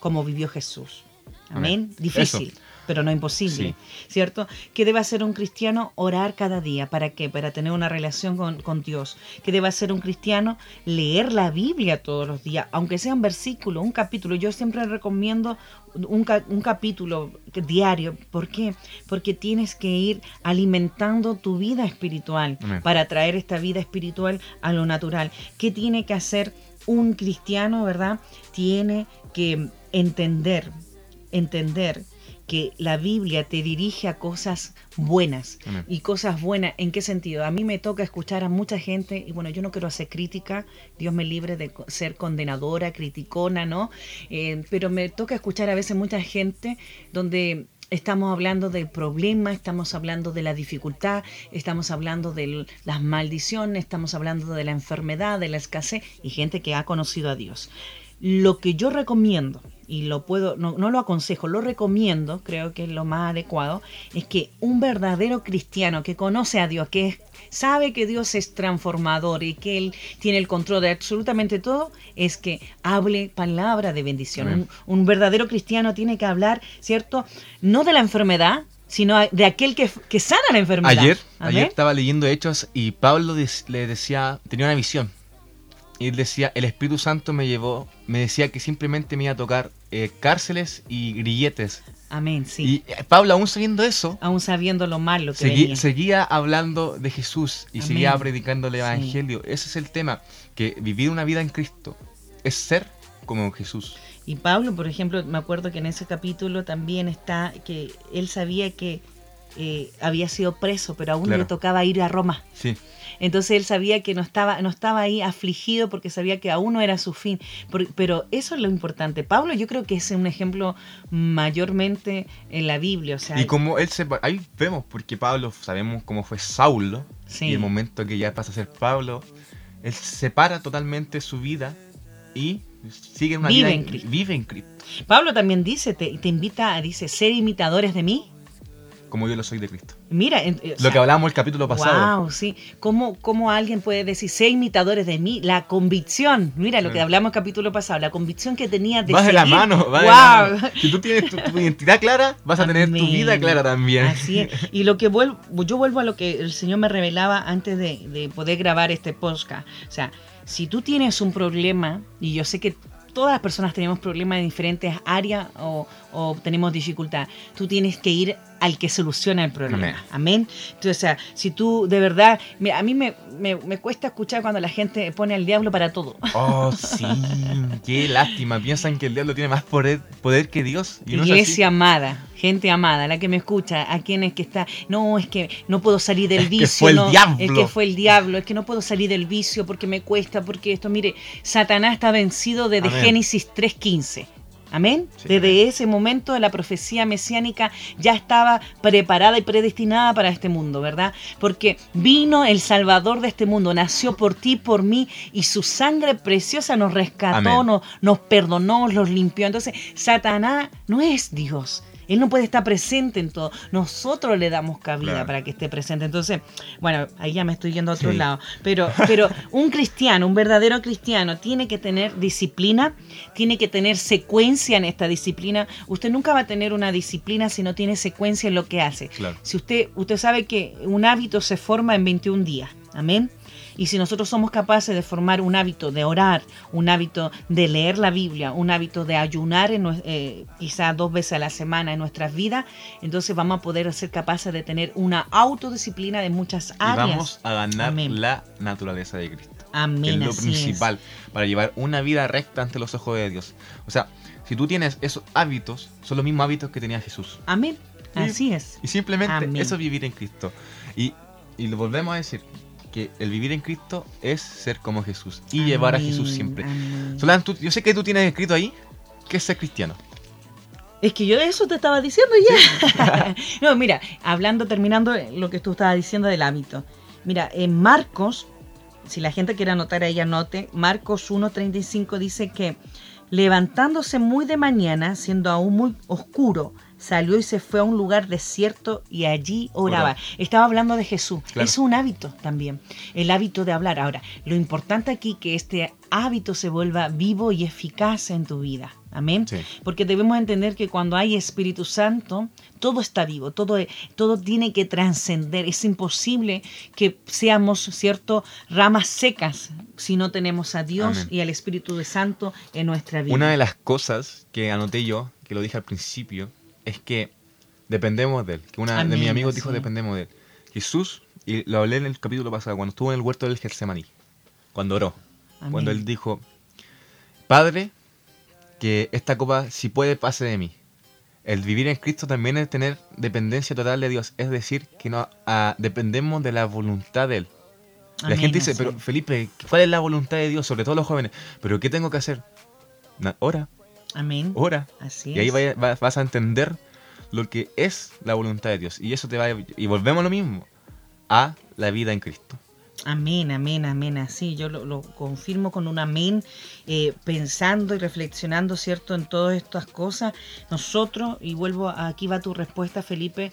como vivió Jesús. Amén. Amén. Difícil, Eso. Pero no imposible. Sí. ¿Cierto? ¿Qué debe hacer un cristiano? Orar cada día. ¿Para qué? Para tener una relación con, con Dios. ¿Qué debe hacer un cristiano? Leer la Biblia todos los días, aunque sea un versículo, un capítulo. Yo siempre recomiendo un, ca- un capítulo diario. ¿Por qué? Porque tienes que ir alimentando tu vida espiritual Amén. para traer esta vida espiritual a lo natural. ¿Qué tiene que hacer un cristiano, verdad? Tiene que entender, entender que la Biblia te dirige a cosas buenas. Amén. Y cosas buenas, ¿en qué sentido? A mí me toca escuchar a mucha gente, y bueno, yo no quiero hacer crítica, Dios me libre de ser condenadora, criticona, ¿no? Eh, pero me toca escuchar a veces mucha gente donde estamos hablando del problema, estamos hablando de la dificultad, estamos hablando de las maldiciones, estamos hablando de la enfermedad, de la escasez, y gente que ha conocido a Dios. Lo que yo recomiendo, y lo puedo, no, no lo aconsejo, lo recomiendo, creo que es lo más adecuado, es que un verdadero cristiano que conoce a Dios, que es- sabe que Dios es transformador y que Él tiene el control de absolutamente todo, es que hable palabra de bendición. Un, un verdadero cristiano tiene que hablar, ¿cierto? No de la enfermedad, sino de aquel que, que sana la enfermedad. Ayer, ayer estaba leyendo Hechos y Pablo le decía, tenía una visión. Y él decía, el Espíritu Santo me llevó, me decía que simplemente me iba a tocar eh, cárceles y grilletes. Amén, sí. Y eh, Pablo, aún sabiendo eso, Aún sabiendo lo malo que segui- venía. seguía hablando de Jesús y Amén. seguía predicando el Sí. Evangelio. Ese es el tema, que vivir una vida en Cristo es ser como Jesús. Y Pablo, por ejemplo, me acuerdo que en ese capítulo también está que él sabía que eh, había sido preso, pero aún Claro. le tocaba ir a Roma. Sí, Entonces él sabía que no estaba, no estaba ahí afligido porque sabía que aún no era su fin. Pero eso es lo importante. Pablo yo creo que es un ejemplo mayormente en la Biblia. O sea, Y como él se... Ahí vemos, porque Pablo, sabemos cómo fue Saulo, Sí. y el momento que ya pasa a ser Pablo, él separa totalmente su vida y sigue una Vive vida en Cristo. vive en Cristo, Pablo también dice, te, te invita a, dice, ser imitadores de mí. Como yo lo soy de Cristo. Mira, en- eh, lo sea, que hablábamos el capítulo pasado. Wow, sí. ¿Cómo, ¿Cómo alguien puede decir, sé imitadores de mí? La convicción, mira lo que hablamos el capítulo pasado, la convicción que tenía de Vas de la mano, vas de Wow. la mano. Si tú tienes tu, tu identidad clara, vas a tener tu vida clara también. Así es. Y lo que vuelvo, yo vuelvo a lo que el Señor me revelaba antes de, de poder grabar este podcast. O sea, si tú tienes un problema, y yo sé que todas las personas tenemos problemas en diferentes áreas o, o tenemos dificultad, tú tienes que ir al que soluciona el problema. Amén. Amén. Entonces, o sea, si tú de verdad, mira, a mí me, me, me cuesta escuchar cuando la gente pone al diablo para todo. Oh, sí, qué lástima. Piensan que el diablo tiene más poder, poder que Dios. Y no. Iglesia amada, gente amada, la que me escucha, a quienes que está, no, es que no puedo salir del Es que vicio, fue el no, diablo. es que fue el diablo, es que no puedo salir del vicio porque me cuesta, porque esto, mire, Satanás está vencido desde Amén. Génesis 3.15. Amén. Sí. Desde ese momento la profecía mesiánica ya estaba preparada y predestinada para este mundo, ¿verdad? Porque vino el Salvador de este mundo, nació por ti, por mí, y su sangre preciosa nos rescató, nos, nos perdonó, nos limpió. Entonces, Satanás no es Dios. Él no puede estar presente en todo. Nosotros le damos cabida Claro. para que esté presente. Entonces, bueno, ahí ya me estoy yendo a otro Sí. lado. Pero, pero un cristiano, un verdadero cristiano, tiene que tener disciplina, tiene que tener secuencia en esta disciplina. Usted nunca va a tener una disciplina si no tiene secuencia en lo que hace. Claro. Si usted, usted sabe que un hábito se forma en 21 días. Amén. Y si nosotros somos capaces de formar un hábito de orar, un hábito de leer la Biblia, un hábito de ayunar en, eh, quizás dos veces a la semana en nuestras vidas, entonces vamos a poder ser capaces de tener una autodisciplina de muchas Y áreas. vamos a ganar Amén. la naturaleza de Cristo. que Amén. es lo es. principal para llevar una vida recta ante los ojos de Dios. O sea, si tú tienes esos hábitos, son los mismos hábitos que tenía Jesús. Amén. Sí. Así es. Y simplemente Amén. eso es vivir en Cristo. Y, y lo volvemos a decir, que el vivir en Cristo es ser como Jesús y llevar a Amén, Jesús siempre. amén. Solán, tú- yo sé que tú tienes escrito ahí que es ser cristiano. Es que yo de eso te estaba diciendo ya. no, mira, hablando, terminando lo que tú estabas diciendo del hábito. Mira, en Marcos, si la gente quiere anotar ahí, anote. Marcos 1.35 dice que levantándose muy de mañana, siendo aún muy oscuro, salió y se fue a un lugar desierto y allí oraba. Estaba hablando de Jesús. Claro. Es un hábito también, el hábito de hablar. Ahora, lo importante aquí que este hábito se vuelva vivo y eficaz en tu vida. Amén. Sí. Porque debemos entender que cuando hay Espíritu Santo, todo está vivo, todo, todo tiene que trascender. Es imposible que seamos, ¿cierto?, ramas secas si no tenemos a Dios Amén. y al Espíritu de Santo en nuestra vida. Una de las cosas que anoté yo, que lo dije al principio, es que dependemos de él. Que una de Amén, mis amigos dijo sí. dependemos de él. Jesús, y lo hablé en el capítulo pasado, cuando estuvo en el huerto del Getsemaní, cuando oró, Amén. cuando él dijo, Padre, que esta copa, si puede, pase de mí. El vivir en Cristo también es tener dependencia total de Dios, es decir, que no ah, dependemos de la voluntad de Él. La Amén, gente dice, así pero. Felipe, ¿cuál es la voluntad de Dios? Sobre todo los jóvenes. ¿Pero qué tengo que hacer? Ora, Amén. ora. Así Y ahí es. vaya- va- vas a entender lo que es la voluntad de Dios. Y eso te va a- Y volvemos a lo mismo, a la vida en Cristo. Amén, amén, amén. Así yo lo, lo confirmo con un amén, eh, pensando y reflexionando, ¿cierto?, en todas estas cosas. Nosotros, y vuelvo, a- aquí va tu respuesta, Felipe,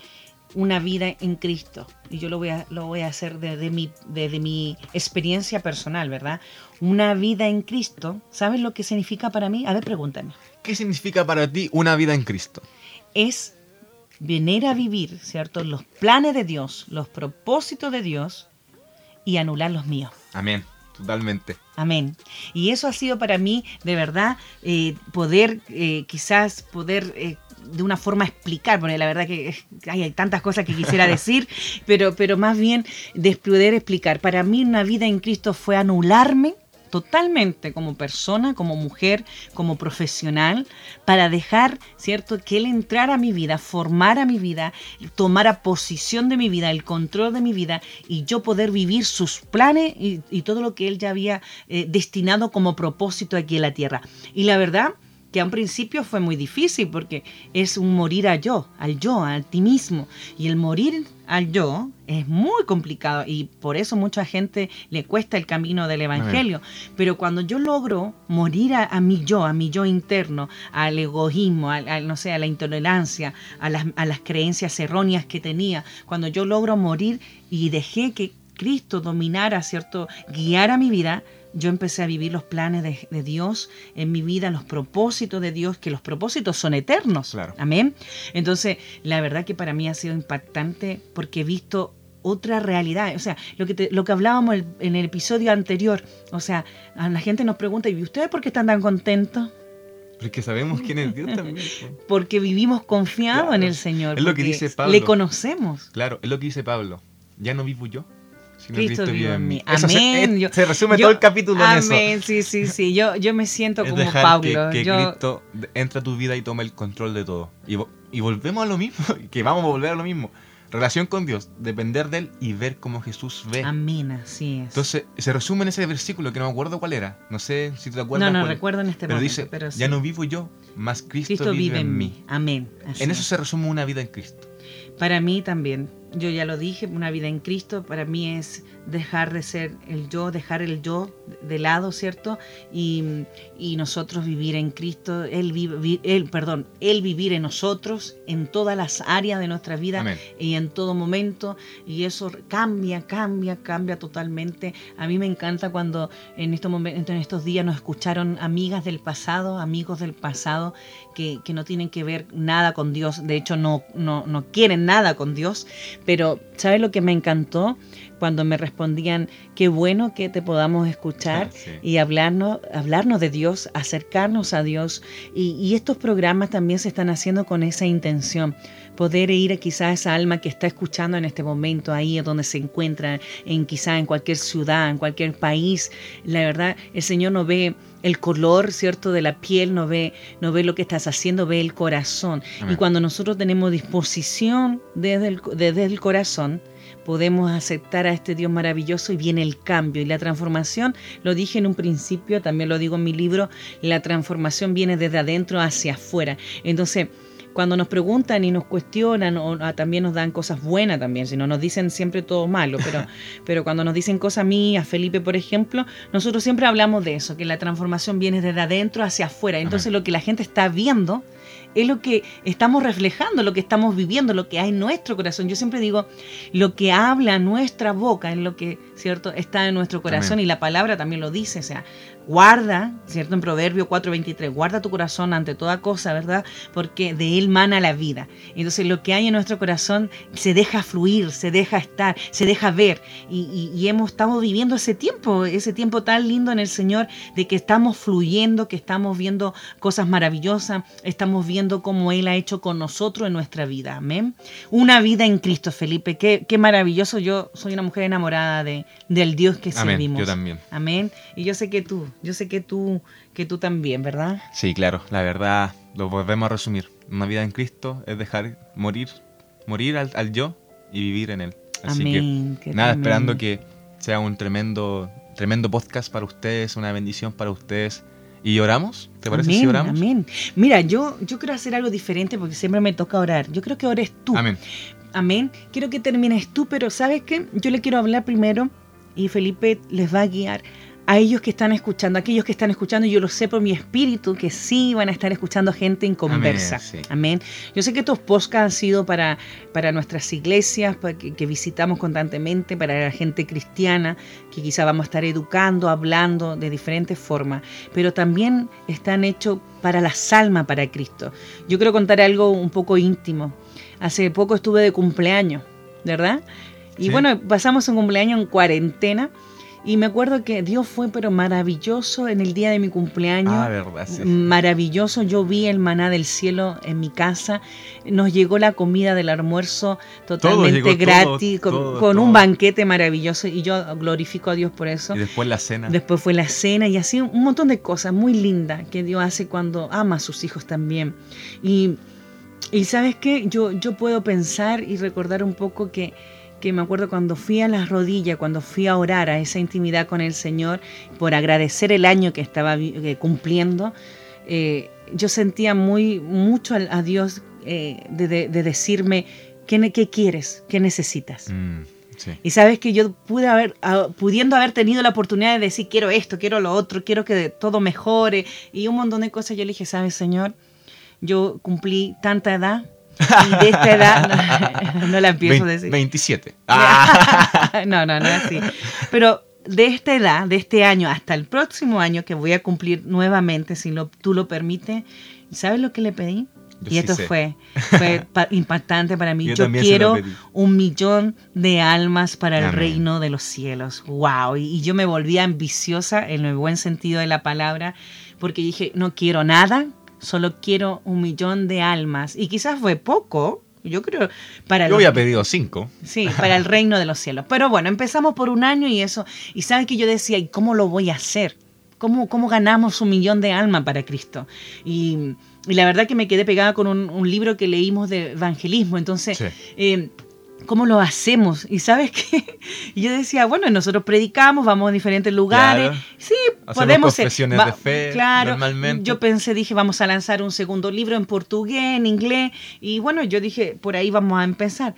una vida en Cristo. Y yo lo voy a, lo voy a hacer desde mi, desde mi experiencia personal, ¿verdad? Una vida en Cristo, ¿sabes lo que significa para mí? A ver, pregúntame. ¿Qué significa para ti una vida en Cristo? Es venir a vivir, ¿cierto?, los planes de Dios, los propósitos de Dios y anular los míos. Amén, totalmente. Amén. Y eso ha sido para mí, de verdad, eh, poder, eh, quizás poder eh, de una forma explicar, porque la verdad que hay, hay tantas cosas que quisiera decir, pero, pero más bien de poder explicar. Para mí una vida en Cristo fue anularme totalmente como persona, como mujer, como profesional, para dejar, ¿cierto?, que Él entrara a mi vida, formara mi vida, tomara posición de mi vida, el control de mi vida y yo poder vivir sus planes y, y todo lo que Él ya había eh, destinado como propósito aquí en la tierra. Y la verdad que a un principio fue muy difícil porque es un morir a yo, al yo, a ti mismo. Y el morir al yo es muy complicado y por eso mucha gente le cuesta el camino del Evangelio. Pero cuando yo logro morir a, a mi yo, a mi yo interno, al egoísmo, al, al, no sé, a la intolerancia, a las, a las creencias erróneas que tenía, cuando yo logro morir y dejé que Cristo dominara, ¿cierto? Guiara mi vida, yo empecé a vivir los planes de, de, Dios en mi vida, los propósitos de Dios, que los propósitos son eternos. Claro. Amén. Entonces, la verdad que para mí ha sido impactante porque he visto otra realidad. O sea, lo que, te, lo que hablábamos el, en el episodio anterior, o sea, a la gente nos pregunta, ¿y ustedes por qué están tan contentos? Porque sabemos quién es Dios también. Porque vivimos confiados claro. en el Señor. Es lo que dice Pablo. Le conocemos. Claro, es lo que dice Pablo. Ya no vivo yo, Cristo, Cristo vive en mí. Eso Amén. Se, yo, se resume yo, todo el capítulo amén, en eso. Amén, sí, sí, sí. Yo, yo me siento es como dejar Pablo. Que, que yo... Cristo entra a tu vida y toma el control de todo. Y, y volvemos a lo mismo, que vamos a volver a lo mismo. relación con Dios, depender de Él y ver cómo Jesús ve. Amén, así es. Entonces, se resume en ese versículo que no me acuerdo cuál era. No sé si te acuerdas. no, no cuál- recuerdo en este Pero momento. dice, pero sí. ya no vivo yo, más Cristo, Cristo vive en mí. Amén. así En eso es. se resume una vida en Cristo. Para mí también, yo ya lo dije, una vida en Cristo para mí es dejar de ser el yo, dejar el yo de lado, ¿cierto? Y, y nosotros vivir en Cristo, él, vive- él, perdón, Él vivir en nosotros, en todas las áreas de nuestra vida Amén. y en todo momento. Y eso cambia, cambia, cambia totalmente. A mí me encanta cuando en estos, momentos, en estos días nos escucharon amigas del pasado, amigos del pasado, que, que no tienen que ver nada con Dios. De hecho, no, no, no quieren nada con Dios. Pero, ¿sabes lo que me encantó? Cuando me respondían, qué bueno que te podamos escuchar Sí. y hablarnos, hablarnos de Dios, acercarnos a Dios. Y, y estos programas también se están haciendo con esa intención, poder ir a quizá a esa alma que está escuchando en este momento, ahí donde se encuentra, en quizá en cualquier ciudad, en cualquier país. La verdad, el Señor no ve el color, ¿cierto?, de la piel, no ve, no ve lo que estás haciendo, ve el corazón. Amén. Y cuando nosotros tenemos disposición desde el, desde el corazón, podemos aceptar a este Dios maravilloso y viene el cambio y la transformación, lo dije en un principio, también lo digo en mi libro, la transformación viene desde adentro hacia afuera. Entonces, cuando nos preguntan y nos cuestionan o ah, también nos dan cosas buenas también, si no nos dicen siempre todo malo, pero, pero cuando nos dicen cosas a mí, a Felipe por ejemplo, nosotros siempre hablamos de eso, que la transformación viene desde adentro hacia afuera. Entonces lo que la gente está viendo es lo que estamos reflejando, lo que estamos viviendo, lo que hay en nuestro corazón. Yo siempre digo, lo que habla nuestra boca es lo que, ¿cierto?, está en nuestro corazón y la palabra también lo dice, o sea, guarda, ¿cierto?, en Proverbio 4:23, guarda tu corazón ante toda cosa, ¿verdad? Porque de él mana la vida. Entonces lo que hay en nuestro corazón se deja fluir, se deja estar, se deja ver y, y- y hemos estado viviendo ese tiempo, ese tiempo tan lindo en el Señor de que estamos fluyendo, que estamos viendo cosas maravillosas, estamos viendo cómo Él ha hecho con nosotros en nuestra vida. Amén. Una vida en Cristo, Felipe. Qué, qué maravilloso. Yo soy una mujer enamorada de, del Dios que Amén, servimos. yo también. Amén. Y yo sé que tú, yo sé que tú, que tú también, ¿verdad? Sí, claro, la verdad, lo volvemos a resumir. Una vida en Cristo es dejar morir, morir al, al yo y vivir en Él. Así Amén, que que nada, amén. esperando que sea un tremendo, tremendo podcast para ustedes, una bendición para ustedes. ¿Y oramos? ¿Te parece amén, si oramos? Amén. Mira, yo, yo quiero hacer algo diferente porque siempre me toca orar. Yo creo que ores tú. Amén. Amén. Quiero que termines tú, pero ¿sabes qué? Yo le quiero hablar primero y Felipe les va a guiar a ellos que están escuchando, a aquellos que están escuchando, yo lo sé por mi espíritu, que sí van a estar escuchando gente en conversa. sí. Amén. Yo sé que estos podcasts han sido para, para nuestras iglesias, para que, que visitamos constantemente, para la gente cristiana, que quizá vamos a estar educando, hablando de diferentes formas, pero también están hechos para las almas, para Cristo. Yo quiero contar algo un poco íntimo. Hace poco estuve de cumpleaños, ¿verdad? Y Sí. bueno, pasamos un cumpleaños en cuarentena. Y me acuerdo que Dios fue pero maravilloso en el día de mi cumpleaños. Ah, verdad, sí. Maravilloso, yo vi el maná del cielo en mi casa, nos llegó la comida del almuerzo totalmente llegó, todo, gratis, con, todo, con un banquete maravilloso y yo glorifico a Dios por eso. Y después la cena. Después fue la cena y así un montón de cosas muy lindas que Dios hace cuando ama a sus hijos también. Y, y sabes qué, yo, yo puedo pensar y recordar un poco que, que me acuerdo cuando fui a las rodillas, cuando fui a orar a esa intimidad con el Señor, por agradecer el año que estaba eh, cumpliendo, eh, yo sentía muy mucho a, a Dios eh, de, de- de decirme, ¿qué, ne- ¿qué quieres? ¿Qué necesitas? Mm, sí. Y sabes que yo pude haber, pudiendo haber tenido la oportunidad de decir, quiero esto, quiero lo otro, quiero que todo mejore y un montón de cosas, yo le dije, sabes, Señor, yo cumplí tanta edad y de esta edad no, no la empiezo a decir. 27. Ah, no, no, no es así. Pero de esta edad, de este año hasta el próximo año que voy a cumplir nuevamente, si lo, tú lo permites, ¿sabes lo que le pedí? Yo y sí esto sé. fue, fue pa- impactante para mí. Yo Yo, quiero un millón de almas para el Amén. reino de los cielos. ¡Wow! Y, y yo me volví ambiciosa en el buen sentido de la palabra, porque dije, no quiero nada, solo quiero un millón de almas. Y quizás fue poco, yo creo, para yo los- había pedido 5. Sí, para el reino de los cielos. Pero bueno, empezamos por un año y eso. Y sabes que yo decía, ¿y cómo lo voy a hacer? ¿Cómo, cómo ganamos un millón de almas para Cristo? Y, y la verdad que me quedé pegada con un, un libro que leímos de evangelismo. Entonces, Sí. eh, ¿Cómo lo hacemos? Y sabes qué? yo decía, bueno, nosotros predicamos, vamos a diferentes lugares. Claro. Sí, Hacemos podemos ser- confesiones de fe Claro, normalmente. yo pensé, dije, vamos a lanzar un segundo libro en portugués, en inglés. Y bueno, yo dije, por ahí vamos a empezar.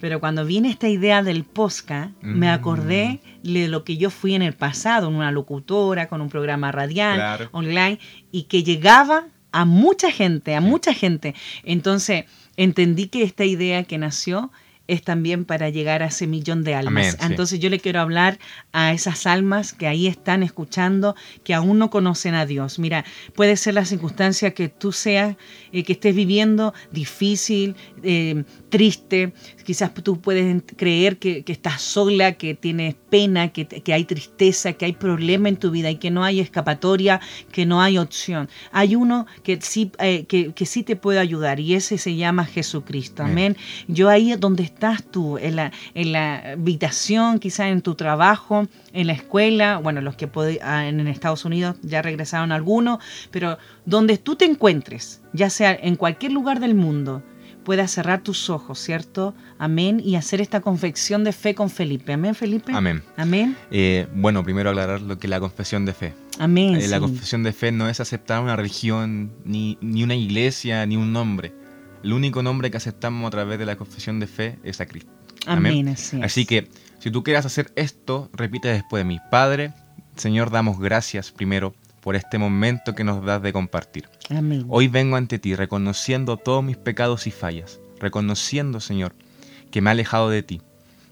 Pero cuando viene esta idea del posca, me Mm. acordé de lo que yo fui en el pasado, en una locutora, con un programa radial, Claro. online, y que llegaba a mucha gente, a mucha gente. Entonces, entendí que esta idea que nació es también para llegar a ese millón de almas. Amén, sí. Entonces yo le quiero hablar a esas almas que ahí están escuchando, que aún no conocen a Dios. Mira, puede ser la circunstancia que tú seas, eh, que estés viviendo difícil, eh, triste, quizás tú puedes creer que, que estás sola, que tienes pena, que, que hay tristeza, que hay problema en tu vida y que no hay escapatoria, que no hay opción. Hay uno que sí, eh, que, que sí te puede ayudar y ese se llama Jesucristo. Amén. Yo ahí donde estás tú, en la, en la habitación, quizás en tu trabajo, en la escuela, bueno, los que pod- ah, en Estados Unidos ya regresaron algunos, pero donde tú te encuentres, ya sea en cualquier lugar del mundo, puedas cerrar tus ojos, ¿cierto? Amén. Y hacer esta confección de fe con Felipe. Amén, Felipe. Amén. Amén. Eh, bueno, primero aclarar lo que es la confesión de fe. Amén. Eh, La confesión de fe no es aceptar una religión, ni, ni una iglesia, ni un nombre. El único nombre que aceptamos a través de la confesión de fe es a Cristo. Amén, así es. Que, si tú quieres hacer esto, repite después de mí. Padre, Señor, damos gracias primero por este momento que nos das de compartir. Amén. Hoy vengo ante ti reconociendo todos mis pecados y fallas, reconociendo, Señor, que me he alejado de ti.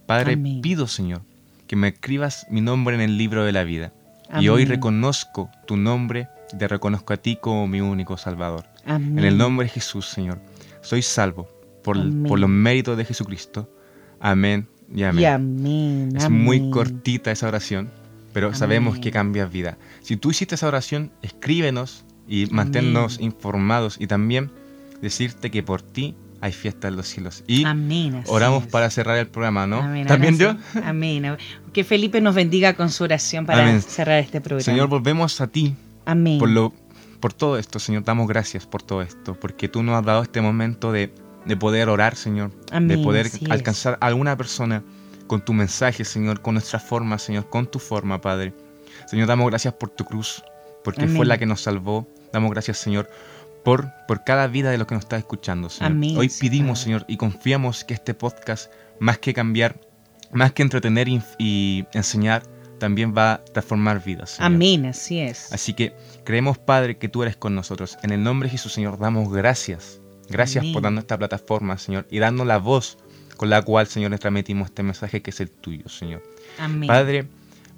Padre, Amén. pido, Señor, que me escribas mi nombre en el libro de la vida. Y hoy Amén. reconozco tu nombre te reconozco a ti como mi único Salvador. Amén. En el nombre de Jesús, Señor, soy salvo por, Amén. por los méritos de Jesucristo. Amén y amén. Y amén. Es amén. muy cortita esa oración, pero Amén. sabemos que cambias vida. Si tú hiciste esa oración, escríbenos y manténnos informados y también decirte que por ti hay fiesta en los cielos. Y Amén. oramos es. para cerrar el programa, ¿no? Amén, ¿También yo? Amén. Que Felipe nos bendiga con su oración para Amén. cerrar este programa. Señor, volvemos a ti Amén. por, lo, por todo esto, Señor. Damos gracias por todo esto, porque tú nos has dado este momento de, de poder orar, Señor. Amén, de poder es. alcanzar a alguna persona con tu mensaje, Señor, con nuestra forma, Señor, con tu forma, Padre. Señor, damos gracias por tu cruz, porque Amén. fue la que nos salvó. Damos gracias, Señor, por, por cada vida de los que nos está escuchando, Señor. Amén, Hoy pedimos, Padre. Señor, y confiamos que este podcast, más que cambiar, más que entretener y, y enseñar, también va a transformar vidas. Señor. Amén, así es. Así que creemos, Padre, que tú eres con nosotros. En el nombre de Jesús, Señor, damos gracias. Gracias Amén. por darnos esta plataforma, Señor, y darnos la voz con la cual, Señor, le transmitimos este mensaje que es el tuyo, Señor. Amén. Padre,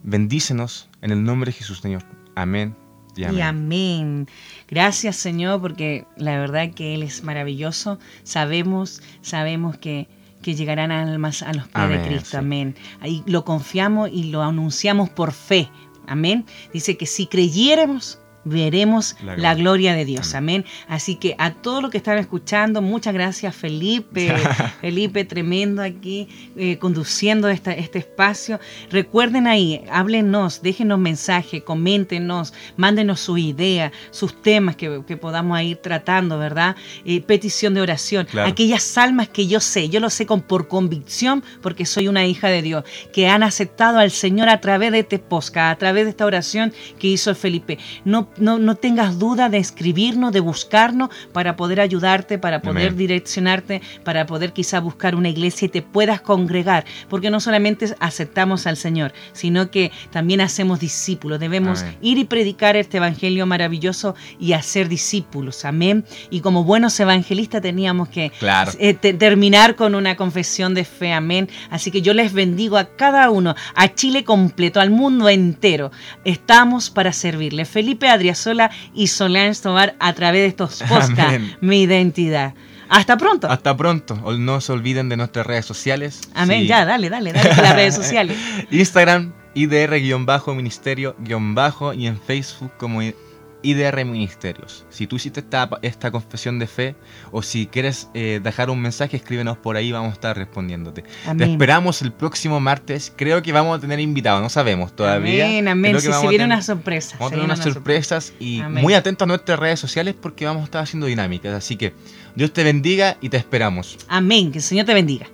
bendícenos en el nombre de Jesús, Señor. Amén y amén. Y amén. Gracias, Señor, porque la verdad que Él es maravilloso. Sabemos, sabemos que, que llegarán almas a los pies Amén, de Cristo. sí. Amén. Ahí lo confiamos y lo anunciamos por fe. Amén. Dice que si creyéramos, veremos La la gloria. de Dios. Amén. Así que a todos los que están escuchando, muchas gracias, Felipe. Felipe, tremendo aquí, eh, conduciendo esta, este espacio. Recuerden ahí, háblenos, déjenos mensaje, coméntenos, mándenos su idea, sus temas que, que podamos ir tratando, ¿verdad? Eh, petición de oración. Claro. Aquellas almas que yo sé, yo lo sé con, por convicción, porque soy una hija de Dios, que han aceptado al Señor a través de este podcast, a través de esta oración que hizo el Felipe. No, no, no tengas duda de escribirnos, de buscarnos para poder ayudarte, para poder Amén. direccionarte, para poder quizá buscar una iglesia y te puedas congregar, porque no solamente aceptamos al Señor, sino que también hacemos discípulos. Debemos Amén. ir y predicar este evangelio maravilloso y hacer discípulos. Amén. Y como buenos evangelistas teníamos que Claro. eh, te- terminar con una confesión de fe. Amén. Así que yo les bendigo a cada uno, a Chile completo, al mundo entero. Estamos para servirle. Felipe Adriasola y Solange Tobar a través de estos podcasts, mi identidad. Hasta pronto. Hasta pronto. No se olviden de nuestras redes sociales. Amén. Sí. Ya, dale, dale, dale las redes sociales. Instagram, IDR-Ministerio-Bajo y en Facebook como IDR Ministerios. Si tú hiciste esta, esta confesión de fe o si quieres eh, dejar un mensaje, escríbenos por ahí, vamos a estar respondiéndote. Te esperamos el próximo martes. Creo que vamos a tener invitados, no sabemos todavía. Amén, amén. Que se viene una sorpresa. Vamos a tener unas una sorpresas y Amén. muy atentos a nuestras redes sociales porque vamos a estar haciendo dinámicas. Así que Dios te bendiga y te esperamos. Amén. Que el Señor te bendiga.